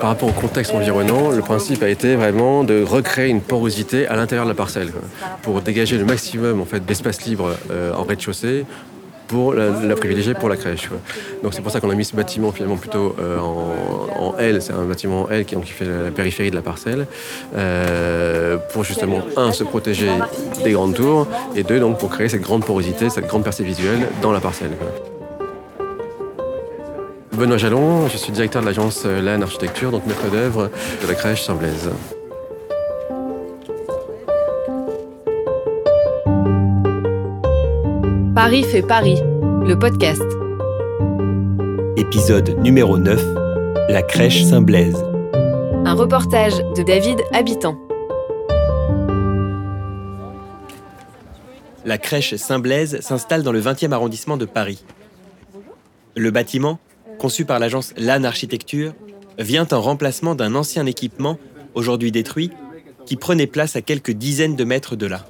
Par rapport au contexte environnant, le principe a été vraiment de recréer une porosité à l'intérieur de la parcelle pour dégager le maximum en fait, d'espace libre euh, en rez-de-chaussée pour la, privilégier pour la crèche. Donc c'est pour ça qu'on a mis ce bâtiment finalement plutôt euh, en, L, c'est un bâtiment en L qui, fait la périphérie de la parcelle, euh, pour justement, un, se protéger des grandes tours, et deux, donc pour créer cette grande porosité, cette grande percée visuelle dans la parcelle. Benoît Jalon, je suis directeur de l'agence LAN Architecture, donc maître d'œuvre de la crèche Saint-Blaise. Paris fait Paris, le podcast. Épisode numéro 9, La crèche Saint-Blaise. Un reportage de David Habitant. La crèche Saint-Blaise s'installe dans le 20e arrondissement de Paris. Le bâtiment, conçu par l'agence LAN Architecture, vient en remplacement d'un ancien équipement, aujourd'hui détruit, qui prenait place à quelques dizaines de mètres de là.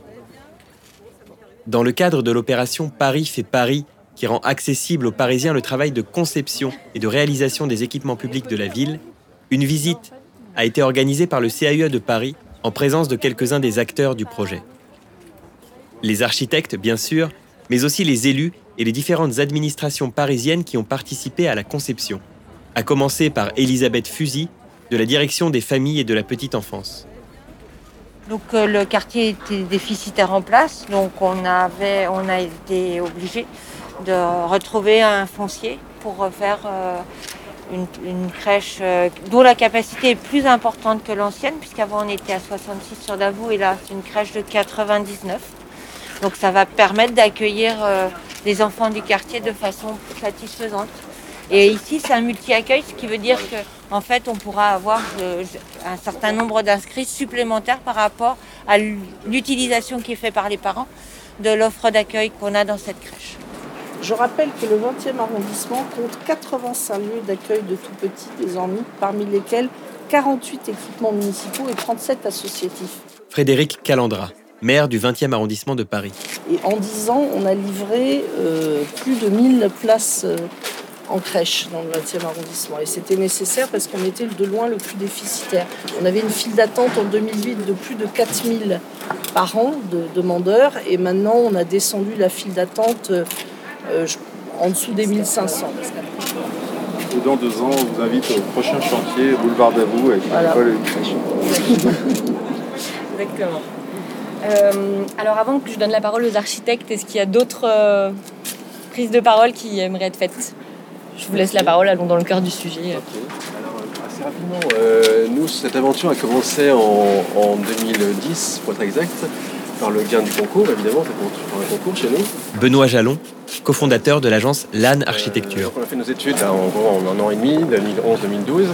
Dans le cadre de l'opération Paris fait Paris, qui rend accessible aux Parisiens le travail de conception et de réalisation des équipements publics de la ville, une visite a été organisée par le CAE de Paris en présence de quelques-uns des acteurs du projet. Les architectes, bien sûr, mais aussi les élus et les différentes administrations parisiennes qui ont participé à la conception, à commencer par Elisabeth Fusy, de la direction des familles et de la petite enfance. Donc euh, le quartier était déficitaire en place, donc on, a été obligé de retrouver un foncier pour refaire euh, une, crèche euh, dont la capacité est plus importante que l'ancienne, puisqu'avant on était à 66 sur Davout et là c'est une crèche de 99. Donc ça va permettre d'accueillir les enfants du quartier de façon satisfaisante. Et ici, c'est un multi-accueil, ce qui veut dire qu'en en fait, on pourra avoir euh, un certain nombre d'inscrits supplémentaires par rapport à l'utilisation qui est faite par les parents de l'offre d'accueil qu'on a dans cette crèche. Je rappelle que le 20e arrondissement compte 85 lieux d'accueil de tout petits désormais, parmi lesquels 48 équipements municipaux et 37 associatifs. Frédéric Calandra, maire du 20e arrondissement de Paris. Et en 10 ans, on a livré euh, plus de 1000 places euh, en crèche dans le 20e arrondissement. Et c'était nécessaire parce qu'on était de loin le plus déficitaire. On avait une file d'attente en 2008 de plus de 4000 par an de demandeurs. Et maintenant, on a descendu la file d'attente euh, en dessous des 1500. Et dans deux ans, on vous invite au prochain chantier, boulevard d'Avou, avec crèche. Exactement. Euh, alors avant que je donne la parole aux architectes, est-ce qu'il y a d'autres euh, prises de parole qui aimeraient être faites? Je vous laisse la parole, allons dans le cœur du sujet. Alors, assez rapidement, euh, nous, cette aventure a commencé en, 2010, pour être exact, par le gain du concours, évidemment, c'est pour un concours chez nous. Benoît Jalon, cofondateur de l'agence LAN Architecture. on a fait nos études en, un an et demi, 2011-2012.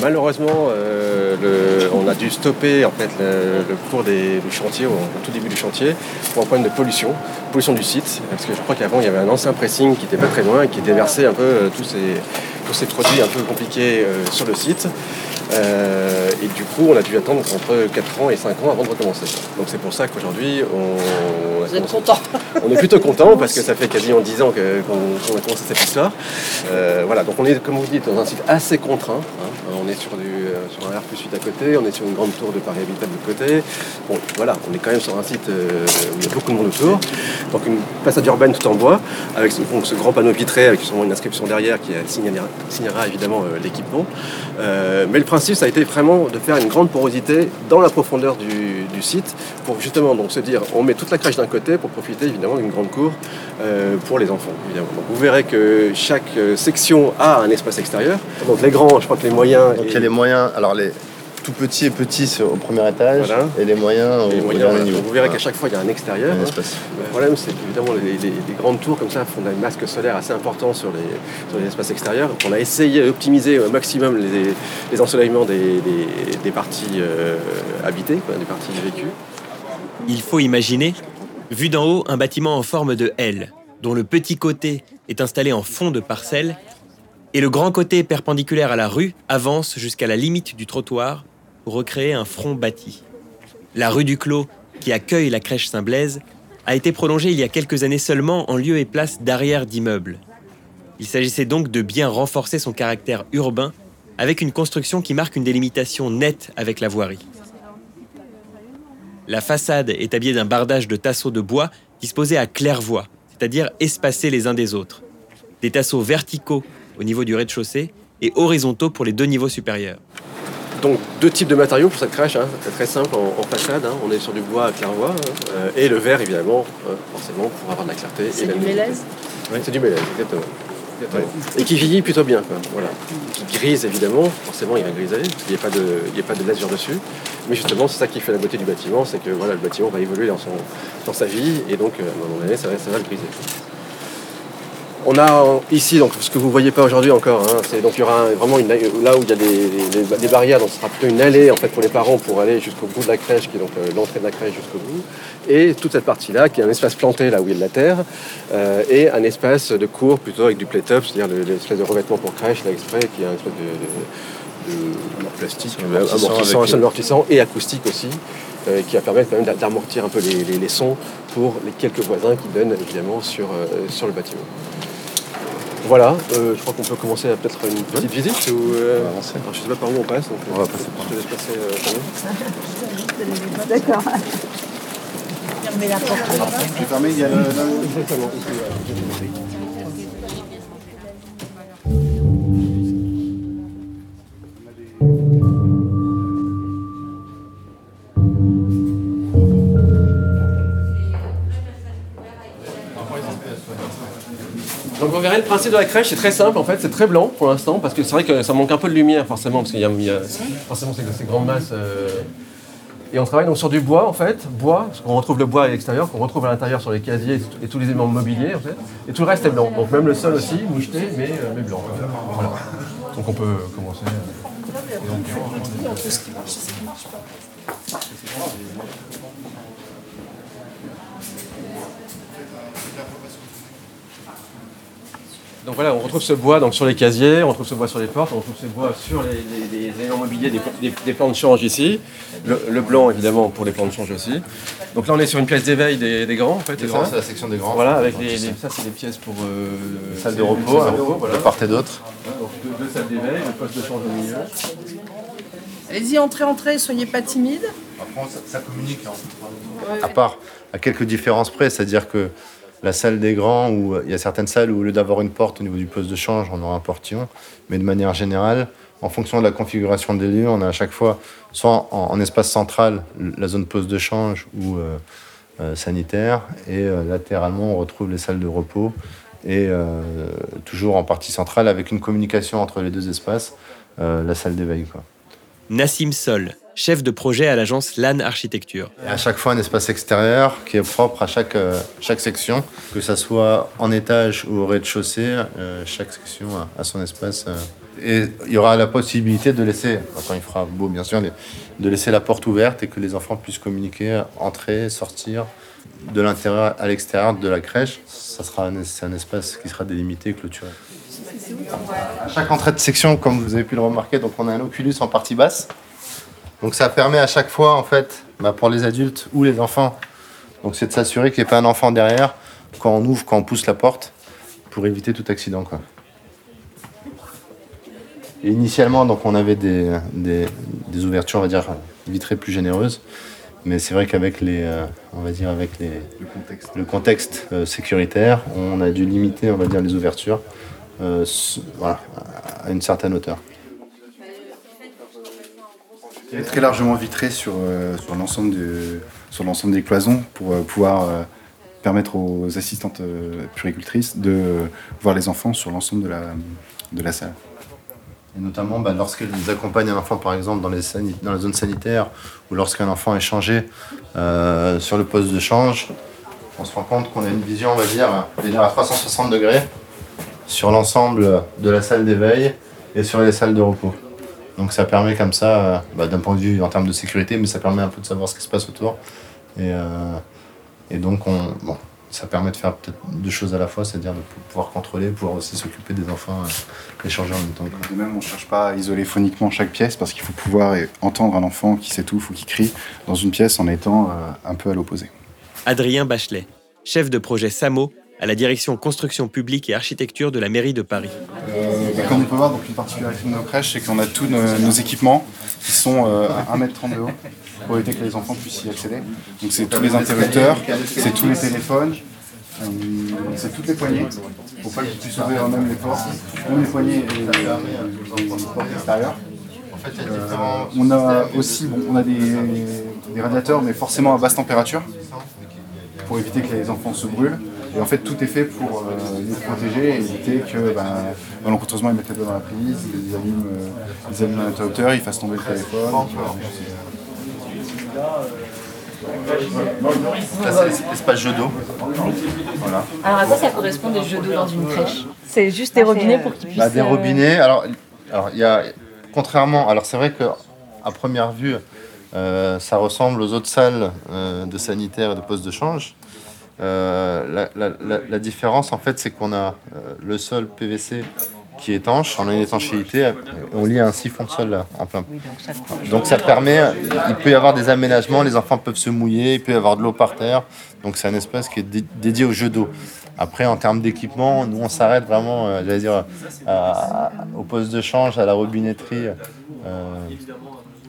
Malheureusement, euh, on a dû stopper en fait, le, cours des, du chantier, au, tout début du chantier, pour un problème de pollution, pollution du site. Parce que je crois qu'avant, il y avait un ancien pressing qui n'était pas très loin et qui déversait un peu euh, tous, ces, tous ces produits un peu compliqués euh, sur le site. Euh, et du coup, on a dû attendre entre 4 ans et 5 ans avant de recommencer. Donc c'est pour ça qu'aujourd'hui, on... Vous êtes content On est plutôt content parce que ça fait quasiment 10 ans qu'on a commencé cette histoire. Euh, voilà, donc on est, comme vous dites, dans un site assez contraint. Hein. On est sur, du, euh, sur un R plus 8 à côté, on est sur une grande tour de Paris habitable de côté. Bon, voilà, on est quand même sur un site où il y a beaucoup de monde autour. Donc une façade urbaine tout en bois, avec ce, grand panneau vitré avec une inscription derrière qui signalera, signalera évidemment l'équipement. mais le principe ça a été vraiment de faire une grande porosité dans la profondeur du, site pour justement donc se dire on met toute la crèche d'un côté pour profiter évidemment d'une grande cour euh, pour les enfants. Évidemment. vous verrez que chaque euh, section a un espace extérieur. Donc les grands, je crois que les moyens. Donc il y a les moyens. Alors les, tout petit et petit au premier étage et les moyens au, dernier niveau. Vous verrez qu'à chaque fois il y a un extérieur. Le problème c'est qu'évidemment les, grandes tours comme ça font un masque solaire assez important sur les, espaces extérieurs. On a essayé d'optimiser au maximum les, ensoleillements des, parties euh, habitées, des parties vécues. Il faut imaginer, vu d'en haut, un bâtiment en forme de L, dont le petit côté est installé en fond de parcelle et le grand côté perpendiculaire à la rue avance jusqu'à la limite du trottoir recréer un front bâti. La rue du Clos, qui accueille la crèche Saint-Blaise, a été prolongée il y a quelques années seulement en lieu et place d'arrière d'immeubles. Il s'agissait donc de bien renforcer son caractère urbain avec une construction qui marque une délimitation nette avec la voirie. La façade est habillée d'un bardage de tasseaux de bois disposés à claire-voie, c'est-à-dire espacés les uns des autres. Des tasseaux verticaux au niveau du rez-de-chaussée et horizontaux pour les deux niveaux supérieurs. Donc deux types de matériaux pour cette crèche, hein. c'est très simple en, en façade, hein. on est sur du bois à claire-voie, hein. Euh, et le verre évidemment, euh, forcément pour avoir de la clarté. et C'est du mélèze Oui, c'est du mélèze, exactement. Exactement. Et qui vieillit plutôt bien, quoi. Voilà. Qui grise évidemment, forcément il va griser, parce qu'il n'y a pas de, de lasure dessus. Mais justement, c'est ça qui fait la beauté du bâtiment, c'est que voilà, le bâtiment va évoluer dans, son, dans sa vie, et donc euh, à un moment donné, ça va, ça va le griser. On a ici, donc, ce que vous ne voyez pas aujourd'hui encore, hein, c'est donc il y aura un- vraiment une, là où il y a des, des- des barrières, donc ce sera plutôt une allée en fait pour les parents pour aller jusqu'au bout de la crèche, qui est donc euh, l'entrée de la crèche jusqu'au bout, et toute cette partie-là qui est un espace planté là où il y a de la terre, euh, et un espace de cours plutôt avec du play-top, c'est-à-dire le- l'espèce de revêtement pour crèche là exprès, qui est un espèce de, de- de- de plastique, Amortissant amortissant, amortissant et acoustique aussi, euh, qui va permettre quand même d'amortir un peu les, les- les sons pour les quelques voisins qui donnent évidemment sur, euh, sur le bâtiment. Voilà, euh, je crois qu'on peut commencer à peut-être une petite visite. Ou, euh, On va avancer. alors, je ne sais pas par où on passe. Donc, On va passer par Je te laisse passer. euh. D'accord. Tu fermé, il y a le... Exactement. Principe de la crèche, c'est très simple en fait, c'est très blanc pour l'instant parce que c'est vrai que ça manque un peu de lumière forcément parce qu'il y a, forcément ces grandes masses. euh, Et on travaille donc sur du bois en fait, bois, parce qu'on retrouve le bois à l'extérieur, qu'on retrouve à l'intérieur sur les casiers et tous les éléments mobiliers en fait, et tout le reste est blanc. Donc même le sol aussi, moucheté, mais, euh, blanc. Donc on peut commencer. euh. Voilà, on retrouve ce bois donc, sur les casiers, on retrouve ce bois sur les portes, on retrouve ce bois sur les, les- les éléments mobiliers, des, des- des plans de change ici. Le, le blanc évidemment pour les plans de change aussi. Donc là on est sur une pièce d'éveil des, des grands en fait. Les c'est grands, ça c'est la section des grands. Voilà, avec Donc, les, les- ça c'est des pièces pour euh, Salle c'est de repos, hein, de repos, voilà. de part et d'autre. Donc deux, deux salles d'éveil, le poste de change au milieu. Allez-y, entrez, entrez, soyez pas timide. Après, ça, ça communique. hein. À part, à quelques différences près, c'est-à-dire que la salle des grands, où euh, il y a certaines salles où au lieu d'avoir une porte au niveau du poste de change, on aura un portillon. Mais de manière générale, en fonction de la configuration des lieux, on a à chaque fois, soit en, espace central, la zone poste de change ou euh, euh, sanitaire, et latéralement, on retrouve les salles de repos, et toujours en partie centrale, avec une communication entre les deux espaces, la salle d'éveil. Nassim Sol, chef de projet à l'agence LAN Architecture. À chaque fois un espace extérieur qui est propre à chaque, euh, chaque section, que ça soit en étage ou au rez-de-chaussée, euh, chaque section a, son espace. euh. Et il y aura la possibilité de laisser, quand il fera beau bien sûr, de laisser la porte ouverte et que les enfants puissent communiquer, entrer, sortir de l'intérieur à l'extérieur de la crèche. Ça sera un, c'est un espace qui sera délimité clôturé. À chaque entrée de section, comme vous avez pu le remarquer, donc on a un oculus en partie basse. Donc ça permet à chaque fois, en fait, bah, pour les adultes ou les enfants, donc c'est de s'assurer qu'il n'y ait pas un enfant derrière quand on ouvre, quand on pousse la porte, pour éviter tout accident. Quoi. Et initialement, donc on avait des, des, des ouvertures, on va dire, vitrées plus généreuses. Mais c'est vrai qu'avec les, euh, on va dire avec les, le contexte, euh, sécuritaire, on a dû limiter, on va dire, les ouvertures euh, voilà, à une certaine hauteur. Il est très largement vitré sur, euh, sur l'ensemble de- des cloisons pour euh, pouvoir euh, permettre aux assistantes puricultrices de voir les enfants sur l'ensemble de la, de la salle. Et notamment bah, lorsqu'elles accompagnent un enfant, par exemple, dans, les dans la zone sanitaire, ou lorsqu'un enfant est changé sur le poste de change, on se rend compte qu'on a une vision, on va dire à 360 degrés sur l'ensemble de la salle d'éveil et sur les salles de repos. Donc ça permet comme ça, euh, bah, d'un point de vue en termes de sécurité, mais ça permet un peu de savoir ce qui se passe autour. Et, euh, et donc on, bon, ça permet de faire peut-être deux choses à la fois, c'est-à-dire de pouvoir contrôler, pouvoir aussi s'occuper des enfants euh, et changer en même temps. quoi. De même, on ne cherche pas à isoler phoniquement chaque pièce parce qu'il faut pouvoir entendre un enfant qui s'étouffe ou qui crie dans une pièce en étant euh, un peu à l'opposé. Adrien Bachelet, chef de projet SAMO à la direction construction publique et architecture de la mairie de Paris. Euh, comme on peut voir, donc, une particularité de nos crèches, c'est qu'on a tous nos, équipements qui sont euh, à 1m30 de haut pour éviter que les enfants puissent y accéder. Donc c'est tous les interrupteurs, c'est tous les téléphones, euh, c'est toutes les poignées, pour pas qu'ils puissent ouvrir eux-mêmes les portes, ou les poignées et les, portes extérieures. Euh, on a aussi bon, on a des radiateurs, mais forcément à basse température, pour éviter que les enfants se brûlent. Et en fait, tout est fait pour euh, les protéger et éviter que, ben, malencontreusement, ils mettent les doigts dans la prise, ils allument, euh, ils allument l'interrupteur, ils fassent tomber le téléphone. Là, c'est l'espace jeu d'eau. Voilà. Alors à quoi ça correspond des jeux d'eau dans une crèche? C'est juste des robinets pour qu'ils puissent. Bah, des euh, robinets. Alors, alors il y a, contrairement, alors c'est vrai que à première vue, euh, ça ressemble aux autres salles euh, de sanitaire et de poste de change. Euh, la, la- la- la différence, en fait, c'est qu'on a euh, le sol PVC qui est étanche, on a une étanchéité, et on lie un siphon de sol là, en plein. Donc ça permet, il peut y avoir des aménagements, les enfants peuvent se mouiller, il peut y avoir de l'eau par terre. Donc c'est un espace qui est dé- dédié au jeu d'eau. Après, en termes d'équipement, nous on s'arrête vraiment, euh, j'allais dire, à- à- au poste de change, à la robinetterie, euh,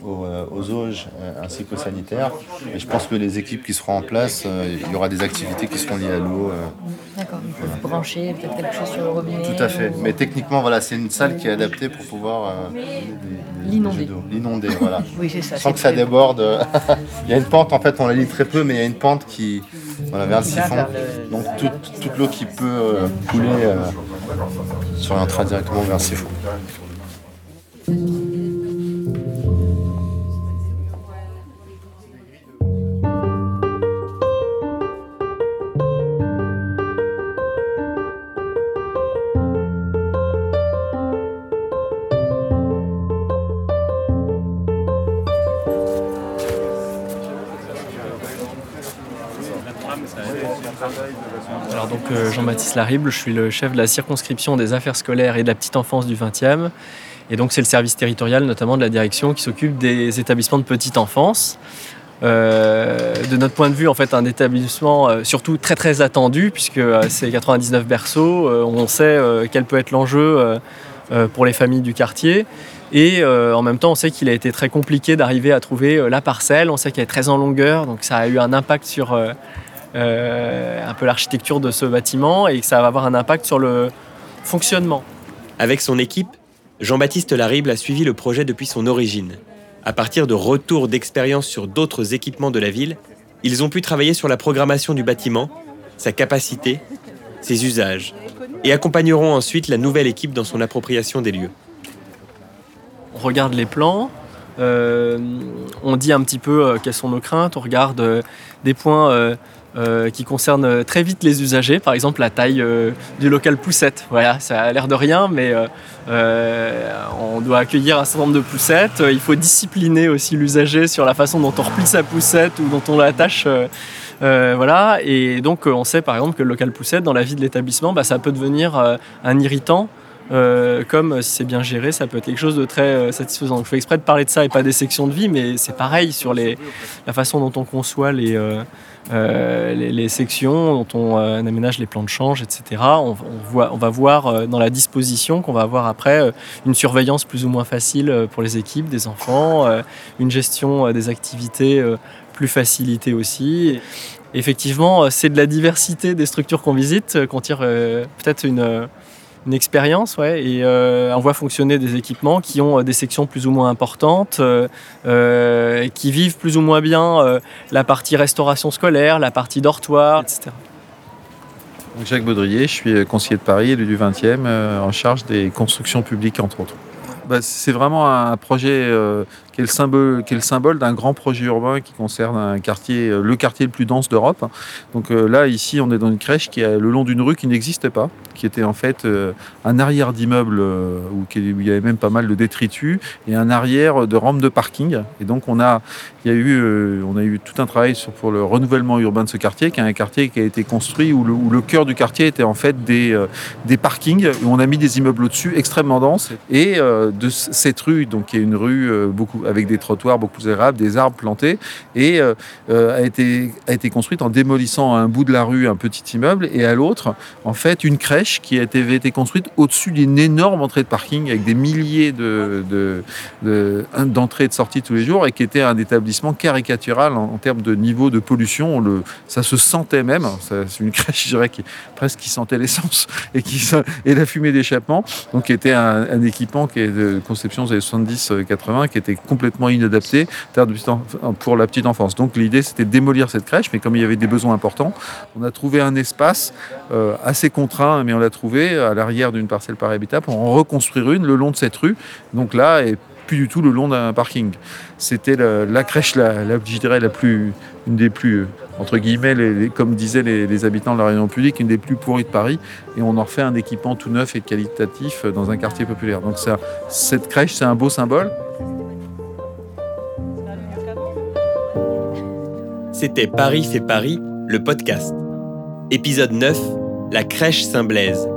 aux, euh, aux auges euh, ainsi qu'aux sanitaires. Et je pense que les équipes qui seront en place, euh, il y aura des activités qui seront liées à l'eau. D'accord, ils peuvent brancher peut-être quelque chose sur le robinet. tout à fait. ou- Mais techniquement, voilà, c'est une salle qui est adaptée pour pouvoir euh, L'inonder. L'inonder, voilà. Oui, c'est ça. Sans que ça déborde. il y a une pente, en fait, on la lit très peu, mais il y a une pente qui, voilà, vers le siphon. Donc toute, toute l'eau qui peut euh, couler euh, s'orientera directement vers le siphon. Je suis le chef de la circonscription des affaires scolaires et de la petite enfance du 20e. Et donc c'est le service territorial notamment de la direction qui s'occupe des établissements de petite enfance. Euh, de notre point de vue, en fait, un établissement euh, surtout très très attendu puisque euh, c'est 99 berceaux. on sait quel peut être l'enjeu pour les familles du quartier. Et en même temps, on sait qu'il a été très compliqué d'arriver à trouver la parcelle. On sait qu'elle est très en longueur, donc ça a eu un impact sur un peu l'architecture de ce bâtiment et que ça va avoir un impact sur le fonctionnement. Avec son équipe, Jean-Baptiste Larible a suivi le projet depuis son origine. À partir de retours d'expérience sur d'autres équipements de la ville, ils ont pu travailler sur la programmation du bâtiment, sa capacité, ses usages, et accompagneront ensuite la nouvelle équipe dans son appropriation des lieux. On regarde les plans, euh, on dit un petit peu euh, quelles sont nos craintes, on regarde euh, des points euh, qui concernent euh, très vite les usagers, par exemple la taille euh, du local poussette. Voilà, ça a l'air de rien, mais on doit accueillir un certain nombre de poussettes. Il faut discipliner aussi l'usager sur la façon dont on replie sa poussette ou dont on l'attache. voilà, et donc on sait par exemple que le local poussette dans la vie de l'établissement, bah, ça peut devenir un irritant. Euh, comme si c'est bien géré, ça peut être quelque chose de très euh, satisfaisant. Je fais exprès de parler de ça et pas des sections de vie, mais c'est pareil sur la façon dont on conçoit les, euh, sections, dont on aménage les plans de change, etc. On, va voir dans la disposition qu'on va avoir après une surveillance plus ou moins facile pour les équipes, des enfants, une gestion des activités plus facilitée aussi. Effectivement, c'est de la diversité des structures qu'on visite qu'on tire peut-être une, une expérience, ouais, et euh, on voit fonctionner des équipements qui ont euh, des sections plus ou moins importantes, euh, euh, qui vivent plus ou moins bien euh, la partie restauration scolaire, la partie dortoir, etc. Donc, Jacques Baudrier, je suis conseiller de Paris, élu du 20e, euh, en charge des constructions publiques, entre autres. Bah, c'est vraiment un projet euh, qui est le symbole, symbole d'un grand projet urbain qui concerne un quartier, euh, le quartier le plus dense d'Europe. Donc euh, là, ici, on est dans une crèche qui est le long d'une rue qui n'existait pas, qui était en fait euh, un arrière d'immeuble où, il y avait même pas mal de détritus et un arrière de rampe de parking. Et donc on a, il y a eu, on a eu tout un travail pour le renouvellement urbain de ce quartier, qui est un quartier qui a été construit où le, cœur du quartier était en fait des, des parkings où on a mis des immeubles au-dessus extrêmement denses. Et de cette rue, donc qui est une rue beaucoup avec des trottoirs beaucoup plus agréables, des arbres plantés, et euh, euh, a, été, a été construite en démolissant à un bout de la rue un petit immeuble, et à l'autre, en fait, une crèche qui avait été construite au-dessus d'une énorme entrée de parking avec des milliers de, de, de- d'entrées et de sorties tous les jours, et qui était un établissement caricatural en, termes de niveau de pollution. On le, ça se sentait même, c'est une crèche, je dirais, qui presque qui sentait l'essence et, et la fumée d'échappement, donc qui était un, un équipement qui est de conception des années 70-80, qui était complètement inadapté terre de pour la petite enfance. Donc l'idée c'était de démolir cette crèche, mais comme il y avait des besoins importants, on a trouvé un espace euh, assez contraint, mais on l'a trouvé à l'arrière d'une parcelle par habitat pour en reconstruire une le long de cette rue. Donc là, et plus du tout le long d'un parking. C'était la, crèche, la, je dirais, la plus, une des plus, euh, entre guillemets, comme disaient les, les habitants de la réunion publique, une des plus pourries de Paris. Et on en refait un équipement tout neuf et qualitatif euh, dans un quartier populaire. Donc ça, cette crèche, c'est un beau symbole. C'était Paris fait Paris, le podcast. Épisode 9, la crèche Saint-Blaise.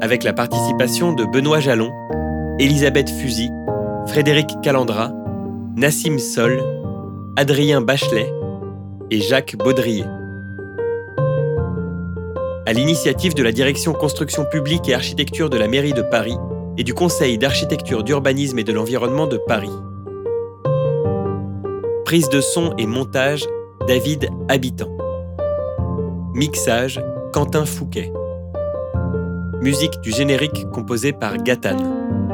Avec la participation de Benoît Jalon, Elisabeth Fusy, Frédéric Calandra, Nassim Sol, Adrien Bachelet et Jacques Baudrier. À l'initiative de la direction construction publique et architecture de la mairie de Paris et du Conseil d'architecture, d'urbanisme et de l'environnement de Paris. Prise de son et montage David Habitant. Mixage Quentin Fouquet. Musique du générique composée par Gatane.